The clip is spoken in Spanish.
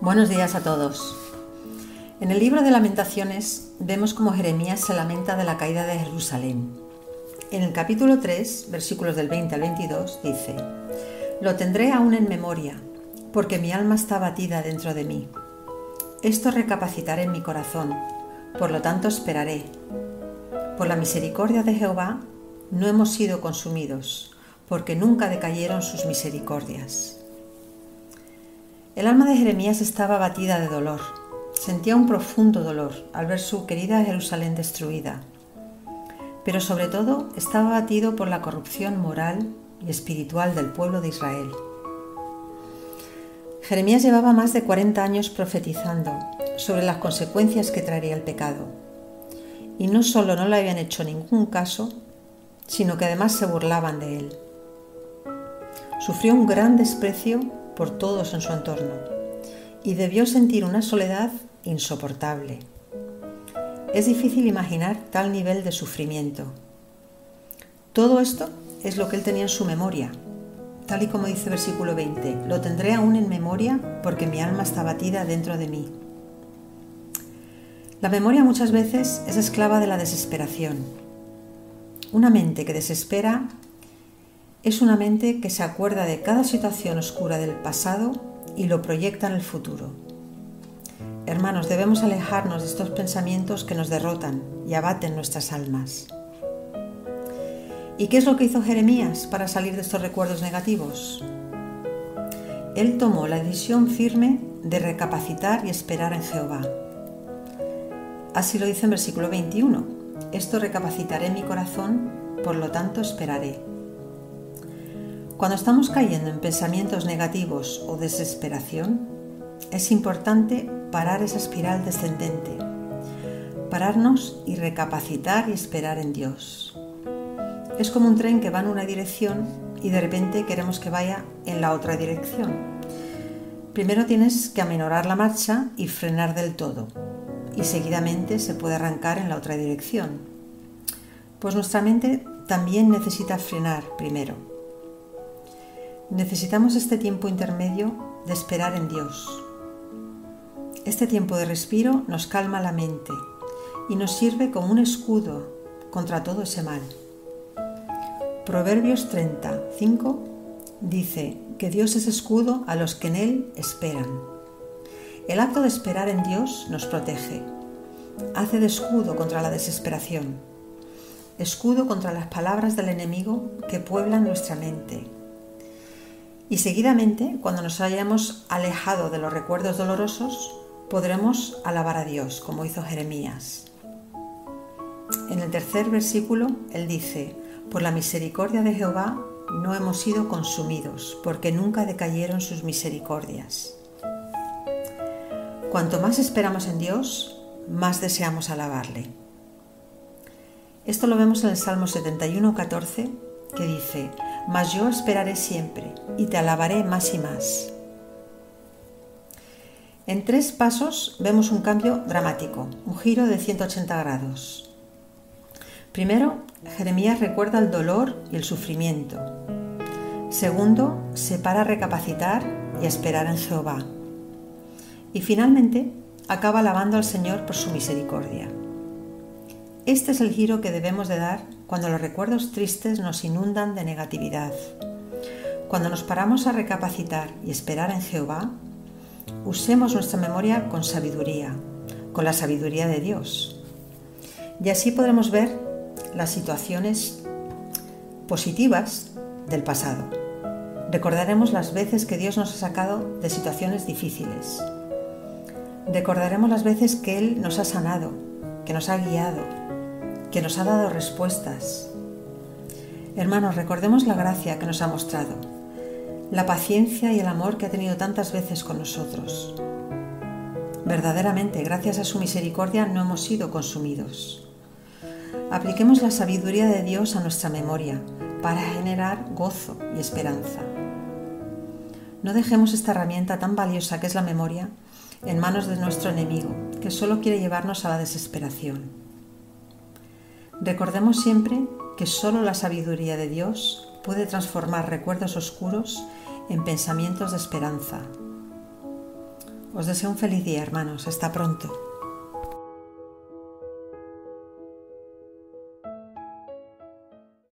Buenos días a todos. En el libro de lamentaciones vemos cómo Jeremías se lamenta de la caída de Jerusalén. En el capítulo 3, versículos del 20 al 22, dice, Lo tendré aún en memoria, porque mi alma está batida dentro de mí. Esto recapacitaré en mi corazón, por lo tanto esperaré. Por la misericordia de Jehová no hemos sido consumidos, porque nunca decayeron sus misericordias. El alma de Jeremías estaba batida de dolor. Sentía un profundo dolor al ver su querida Jerusalén destruida. Pero sobre todo estaba batido por la corrupción moral y espiritual del pueblo de Israel. Jeremías llevaba más de 40 años profetizando sobre las consecuencias que traería el pecado. Y no solo no le habían hecho ningún caso, sino que además se burlaban de él. Sufrió un gran desprecio por todos en su entorno y debió sentir una soledad insoportable. Es difícil imaginar tal nivel de sufrimiento. Todo esto es lo que él tenía en su memoria, tal y como dice versículo 20, lo tendré aún en memoria porque mi alma está batida dentro de mí. La memoria muchas veces es esclava de la desesperación. Una mente que desespera es una mente que se acuerda de cada situación oscura del pasado y lo proyecta en el futuro. Hermanos, debemos alejarnos de estos pensamientos que nos derrotan y abaten nuestras almas. ¿Y qué es lo que hizo Jeremías para salir de estos recuerdos negativos? Él tomó la decisión firme de recapacitar y esperar en Jehová. Así lo dice en versículo 21. Esto recapacitaré en mi corazón, por lo tanto esperaré. Cuando estamos cayendo en pensamientos negativos o desesperación, es importante parar esa espiral descendente, pararnos y recapacitar y esperar en Dios. Es como un tren que va en una dirección y de repente queremos que vaya en la otra dirección. Primero tienes que aminorar la marcha y frenar del todo, y seguidamente se puede arrancar en la otra dirección. Pues nuestra mente también necesita frenar primero Necesitamos este tiempo intermedio de esperar en Dios. Este tiempo de respiro nos calma la mente y nos sirve como un escudo contra todo ese mal. Proverbios 35 dice que Dios es escudo a los que en Él esperan. El acto de esperar en Dios nos protege, hace de escudo contra la desesperación, escudo contra las palabras del enemigo que pueblan nuestra mente y seguidamente, cuando nos hayamos alejado de los recuerdos dolorosos, podremos alabar a Dios, como hizo Jeremías. En el tercer versículo, él dice, por la misericordia de Jehová no hemos sido consumidos, porque nunca decayeron sus misericordias. Cuanto más esperamos en Dios, más deseamos alabarle. Esto lo vemos en el Salmo 71, 14, que dice, mas yo esperaré siempre y te alabaré más y más. En tres pasos vemos un cambio dramático, un giro de 180 grados. Primero, Jeremías recuerda el dolor y el sufrimiento. Segundo, se para a recapacitar y a esperar en Jehová. Y finalmente, acaba alabando al Señor por su misericordia. Este es el giro que debemos de dar cuando los recuerdos tristes nos inundan de negatividad. Cuando nos paramos a recapacitar y esperar en Jehová, usemos nuestra memoria con sabiduría, con la sabiduría de Dios. Y así podremos ver las situaciones positivas del pasado. Recordaremos las veces que Dios nos ha sacado de situaciones difíciles. Recordaremos las veces que Él nos ha sanado, que nos ha guiado, que nos ha dado respuestas. Hermanos, recordemos la gracia que nos ha mostrado, la paciencia y el amor que ha tenido tantas veces con nosotros. Verdaderamente, gracias a su misericordia no hemos sido consumidos. Apliquemos la sabiduría de Dios a nuestra memoria para generar gozo y esperanza. No dejemos esta herramienta tan valiosa que es la memoria en manos de nuestro enemigo, que solo quiere llevarnos a la desesperación. Recordemos siempre que solo la sabiduría de Dios puede transformar recuerdos oscuros en pensamientos de esperanza. Os deseo un feliz día, hermanos. Hasta pronto.